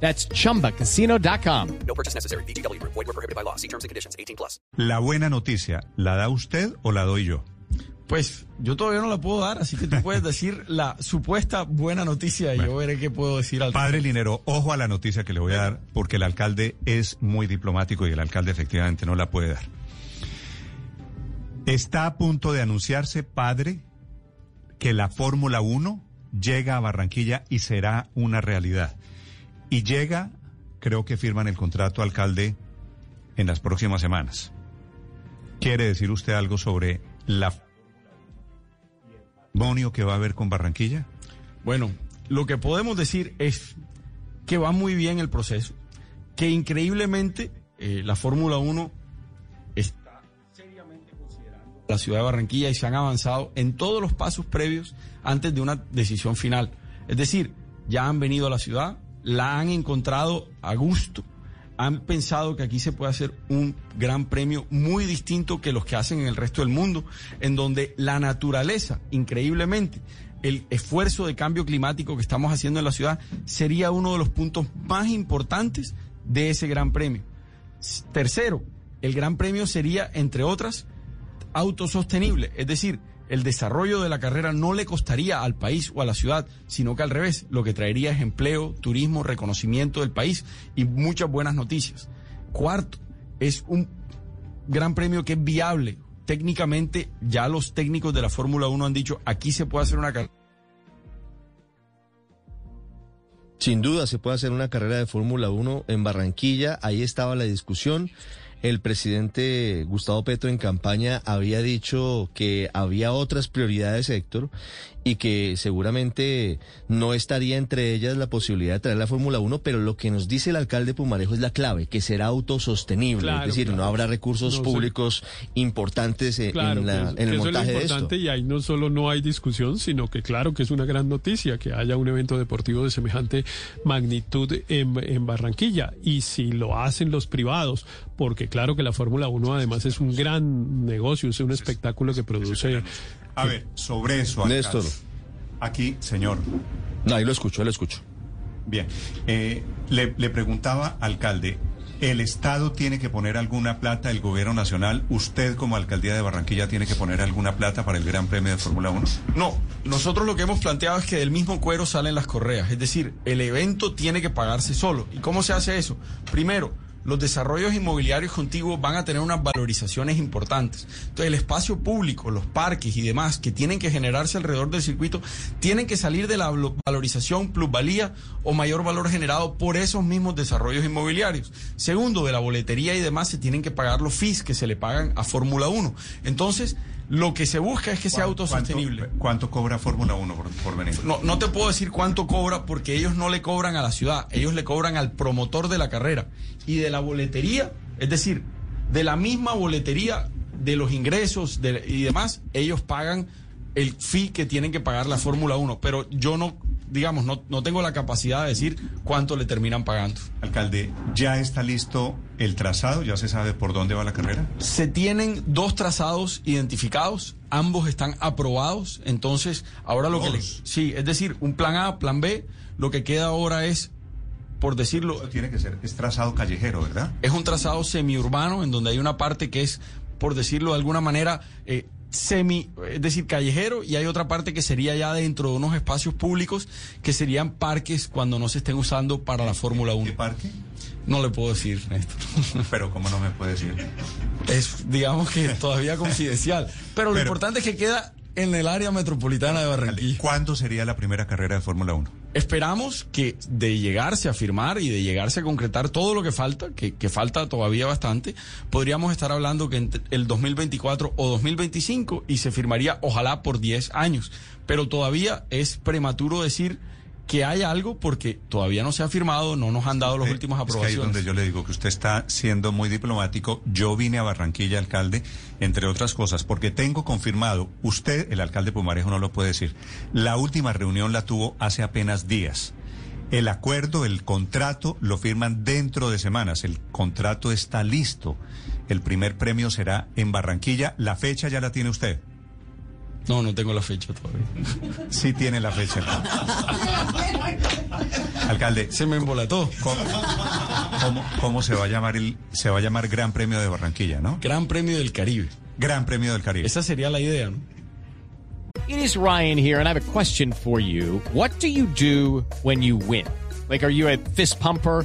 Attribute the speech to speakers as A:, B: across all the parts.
A: That's chumbacasino.com.
B: No purchase necessary. BGW. Void were prohibited by law. See terms and conditions. 18 plus.
C: La buena noticia, ¿la da usted o la doy yo?
D: Pues yo todavía no la puedo dar, así que tú puedes decir la supuesta buena noticia y yo veré qué puedo decir al
C: Padre Linero, ojo a la noticia que le voy a dar, porque el alcalde es muy diplomático y el alcalde efectivamente no la puede dar. Está a punto de anunciarse, padre, que la Fórmula 1 llega a Barranquilla y será una realidad. Y llega, creo que firman el contrato alcalde en las próximas semanas. ¿Quiere decir usted algo sobre la matrimonio que va a haber con Barranquilla?
D: Bueno, lo que podemos decir es que va muy bien el proceso, que increíblemente eh, la Fórmula 1 está seriamente considerando la ciudad de Barranquilla y se han avanzado en todos los pasos previos antes de una decisión final. Es decir, ya han venido a la ciudad, la han encontrado a gusto, han pensado que aquí se puede hacer un gran premio muy distinto que los que hacen en el resto del mundo, en donde la naturaleza, increíblemente, el esfuerzo de cambio climático que estamos haciendo en la ciudad sería uno de los puntos más importantes de ese gran premio. Tercero, el gran premio sería, entre otras, autosostenible, es decir, el desarrollo de la carrera no le costaría al país o a la ciudad, sino que al revés, lo que traería es empleo, turismo, reconocimiento del país y muchas buenas noticias. Cuarto, es un gran premio que es viable. Técnicamente, ya los técnicos de la Fórmula 1 han dicho, aquí se puede hacer una carrera.
E: Sin duda se puede hacer una carrera de Fórmula 1 en Barranquilla, ahí estaba la discusión. El presidente Gustavo Petro en campaña había dicho que había otras prioridades, Héctor, y que seguramente no estaría entre ellas la posibilidad de traer la Fórmula 1, pero lo que nos dice el alcalde Pumarejo es la clave, que será autosostenible,
F: Claro,
E: es decir,
F: claro.
E: no habrá recursos
F: No
E: públicos importantes en,
F: Claro,
E: en la-
F: que,
E: en el
F: eso es
E: montaje de esto.
F: y ahí no solo no hay discusión, sino que claro que es una gran noticia que haya un evento deportivo de semejante magnitud en, en Barranquilla. Y si lo hacen los privados, porque claro que la Fórmula 1 además es un gran negocio, es un espectáculo que produce...
C: A ver, sobre eso.
E: Néstor.
C: Aquí, señor.
E: No, ahí lo escucho, lo escucho.
C: Bien. Eh, le, le preguntaba, alcalde, ¿el Estado tiene que poner alguna plata, el gobierno nacional? ¿Usted como alcaldía de Barranquilla tiene que poner alguna plata para el Gran Premio de Fórmula 1?
D: No, nosotros lo que hemos planteado es que del mismo cuero salen las correas, es decir, el evento tiene que pagarse solo. ¿Y cómo se hace eso? Primero, los desarrollos inmobiliarios contiguos van a tener unas valorizaciones importantes. Entonces, el espacio público, los parques y demás que tienen que generarse alrededor del circuito, tienen que salir de la valo- valorización, plusvalía o mayor valor generado por esos mismos desarrollos inmobiliarios. Segundo, de la boletería y demás se tienen que pagar los fees que se le pagan a Fórmula 1. Entonces, lo que se busca es que sea
C: ¿Cuánto-
D: autosostenible.
C: ¿Cuánto, cuánto cobra Fórmula 1 por, por venir?
D: No, no te puedo decir cuánto cobra porque ellos no le cobran a la ciudad, ellos le cobran al promotor de la carrera. Y de la boletería, es decir, de la misma boletería, de los ingresos de- y demás, ellos pagan el fee que tienen que pagar la Fórmula 1. Pero yo no, digamos, no, no tengo la capacidad de decir cuánto le terminan pagando.
C: Alcalde, ¿ya está listo el trazado? ¿Ya se sabe por dónde va la carrera?
D: Se tienen dos trazados identificados, ambos están aprobados, entonces ahora lo que le, sí, es decir, un plan A, plan B, lo que queda ahora es, por decirlo,
C: Eso tiene que ser, es trazado callejero, ¿verdad?
D: es un trazado semiurbano en donde hay una parte que es, por decirlo de alguna manera, eh, semi, es decir, callejero, y hay otra parte que sería ya dentro de unos espacios públicos que serían parques cuando no se estén usando para la Fórmula 1.
C: ¿Qué parque?
D: No le puedo decir, Néstor.
C: Pero ¿cómo no me puede decir?
D: es, digamos que todavía confidencial. Pero lo importante es que queda en el área metropolitana de Barranquilla.
C: ¿Cuándo sería la primera carrera de Fórmula 1?
D: Esperamos que de llegarse a firmar y de llegarse a concretar todo lo que falta, que, que falta todavía bastante, podríamos estar hablando que entre el 2024 o 2025 y se firmaría ojalá por 10 años. Pero todavía es prematuro decir que hay algo porque todavía no se ha firmado, no nos han dado las
C: Eh,
D: últimas
C: es que ahí
D: aprobaciones.
C: es donde yo le digo que usted está siendo muy diplomático. Yo vine a Barranquilla, alcalde, entre otras cosas, porque tengo confirmado, usted, el alcalde Pumarejo, no lo puede decir. La última reunión la tuvo hace apenas días. El acuerdo, el contrato, lo firman dentro de semanas. El contrato está listo. El primer premio será en Barranquilla. La fecha ya la tiene usted.
D: No, no tengo la fecha todavía.
C: Sí tiene la fecha. Alcalde,
D: Se me embolató.
C: ¿Cómo, cómo- cómo se va a llamar el se va a llamar Gran Premio de Barranquilla, no?
D: Gran Premio del Caribe.
C: Gran Premio del Caribe.
D: Esa sería la idea, ¿no?
A: It is Ryan here, and I have a question for you. What do you do when you win? Like, are you a fist pumper?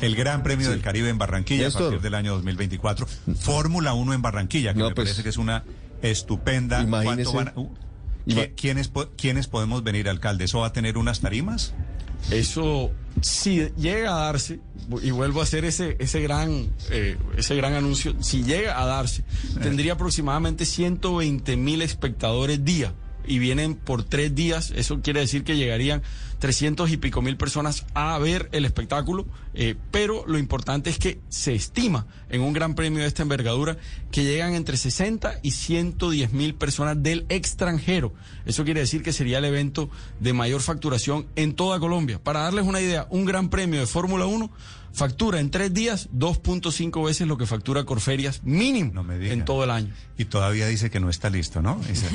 C: el Gran Premio del Caribe en Barranquilla a partir del año 2024? Fórmula 1 en Barranquilla, que
E: No,
C: me
E: pues,
C: parece que es una estupenda.
E: imagínese.
C: ¿Cuánto van a- uh,
E: Ima-
C: ¿qui- ¿Quiénes, ¿Quiénes podemos venir, alcalde? ¿Eso va a tener unas tarimas?
D: Eso, si llega a darse, y vuelvo a hacer ese, ese, gran, eh, ese gran anuncio, si llega a darse, tendría aproximadamente 120 mil espectadores día. Y vienen por tres días, eso quiere decir que llegarían 300 y pico mil personas a ver el espectáculo, eh, pero lo importante es que se estima en un gran premio de esta envergadura que llegan entre 60 y 110 mil personas del extranjero. Eso quiere decir que sería el evento de mayor facturación en toda Colombia. Para darles una idea, un gran premio de Fórmula 1 factura en tres días 2.5 veces lo que factura Corferias mínimo
C: No me
D: en todo el año.
C: Y todavía dice que no está listo, ¿no? Dice-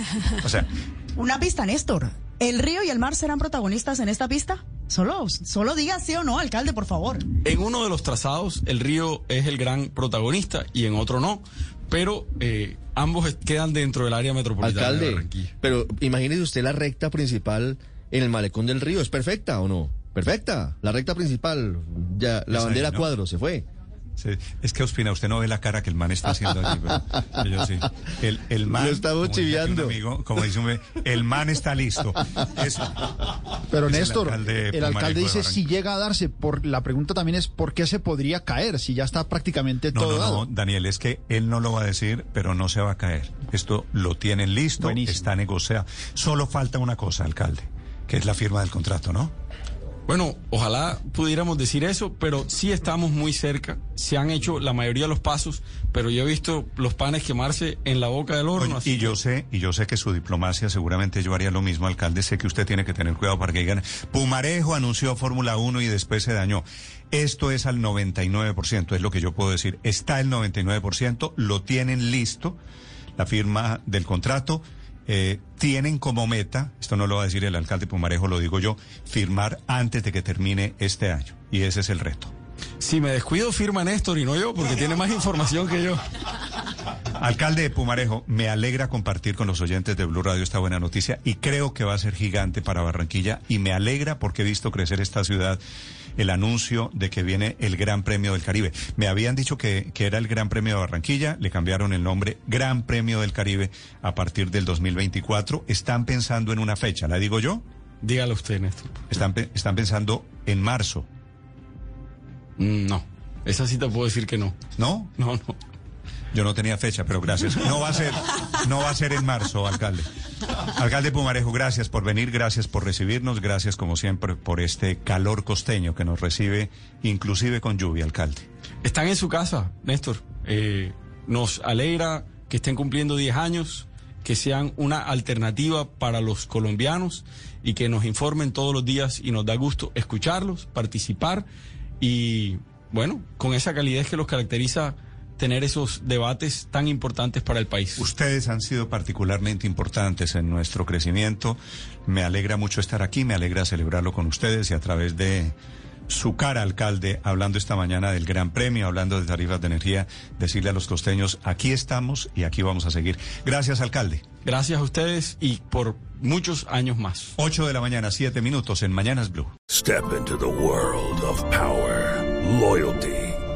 C: o sea,
G: Una pista, Néstor. ¿El río y el mar serán protagonistas en esta pista? Solo, solo diga sí o no, alcalde, por favor.
D: En uno de los trazados, el río es el gran protagonista y en otro no. Pero eh, ambos quedan dentro del área metropolitana de
E: Alcalde,
D: Barranquilla.
E: pero imagínese usted la recta principal en el malecón del río. ¿Es perfecta o no? Perfecta. La recta principal, ya, la
C: Es ahí,
E: bandera
C: ¿no?
E: cuadro, se fue.
C: Sí, Es que Ospina, usted no ve la cara que el man está haciendo allí, pero yo sí. El, el man.
E: Lo estamos chiviando.
C: amigo, como dice un el man está listo.
H: Pero
C: es el
H: Néstor,
C: alcalde
H: el alcalde
C: de
H: dice si llega a darse, por la pregunta también es por qué se podría caer si ya está prácticamente
C: No,
H: todo
C: no,
H: dado.
C: no, Daniel, es que él no lo va a decir, pero no se va a caer. Esto lo tienen listo,
H: Buenísimo.
C: está negociado. Solo falta una cosa, alcalde, que es la firma del contrato, ¿no?
D: Bueno, ojalá pudiéramos decir eso, pero sí estamos muy cerca. Se han hecho la mayoría de los pasos, pero yo he visto los panes quemarse en la boca del horno.
C: Oye,
D: así
C: y yo sé, y yo sé que su diplomacia seguramente yo haría lo mismo, alcalde. Sé que usted tiene que tener cuidado para que digan, Pumarejo anunció Fórmula 1 y después se dañó. Esto es al 99%, es lo que yo puedo decir. Está el 99%, lo tienen listo, la firma del contrato. Eh, tienen como meta, esto no lo va a decir el alcalde Pumarejo, lo digo yo, firmar antes de que termine este año. Y ese es el reto.
D: Si me descuido, firma Néstor y no yo, porque tiene más información que yo.
C: Alcalde de Pumarejo, me alegra compartir con los oyentes de Blue Radio esta buena noticia y creo que va a ser gigante para Barranquilla y me alegra porque he visto crecer esta ciudad el anuncio de que viene el Gran Premio del Caribe. Me habían dicho que, que era el Gran Premio de Barranquilla, le cambiaron el nombre Gran Premio del Caribe a partir del 2024. Están pensando en una fecha, ¿la digo yo?
D: Dígalo usted, Néstor.
C: Están, están pensando en marzo,
D: Mm, No, esa sí te puedo decir que no.
C: ¿no?
D: No, no.
C: Yo no tenía fecha, pero gracias. No va a ser, no va a ser en marzo, alcalde. Alcalde Pumarejo, gracias por venir, gracias por recibirnos, gracias como siempre por este calor costeño que nos recibe, inclusive con lluvia, alcalde.
D: Están en su casa, Néstor. Eh, nos alegra que estén cumpliendo 10 años, que sean una alternativa para los colombianos y que nos informen todos los días y nos da gusto escucharlos, participar y, bueno, con esa calidez que los caracteriza tener esos debates tan importantes para el país.
C: Ustedes han sido particularmente importantes en nuestro crecimiento. Me alegra mucho estar aquí, me alegra celebrarlo con ustedes y a través de su cara, alcalde, hablando esta mañana del Gran Premio, hablando de tarifas de energía, decirle a los costeños, aquí estamos y aquí vamos a seguir. Gracias, alcalde.
D: Gracias a ustedes y por muchos años más.
C: 8 de la mañana, 7 minutos en Mañanas Blue.
I: Step into the world of power, loyalty,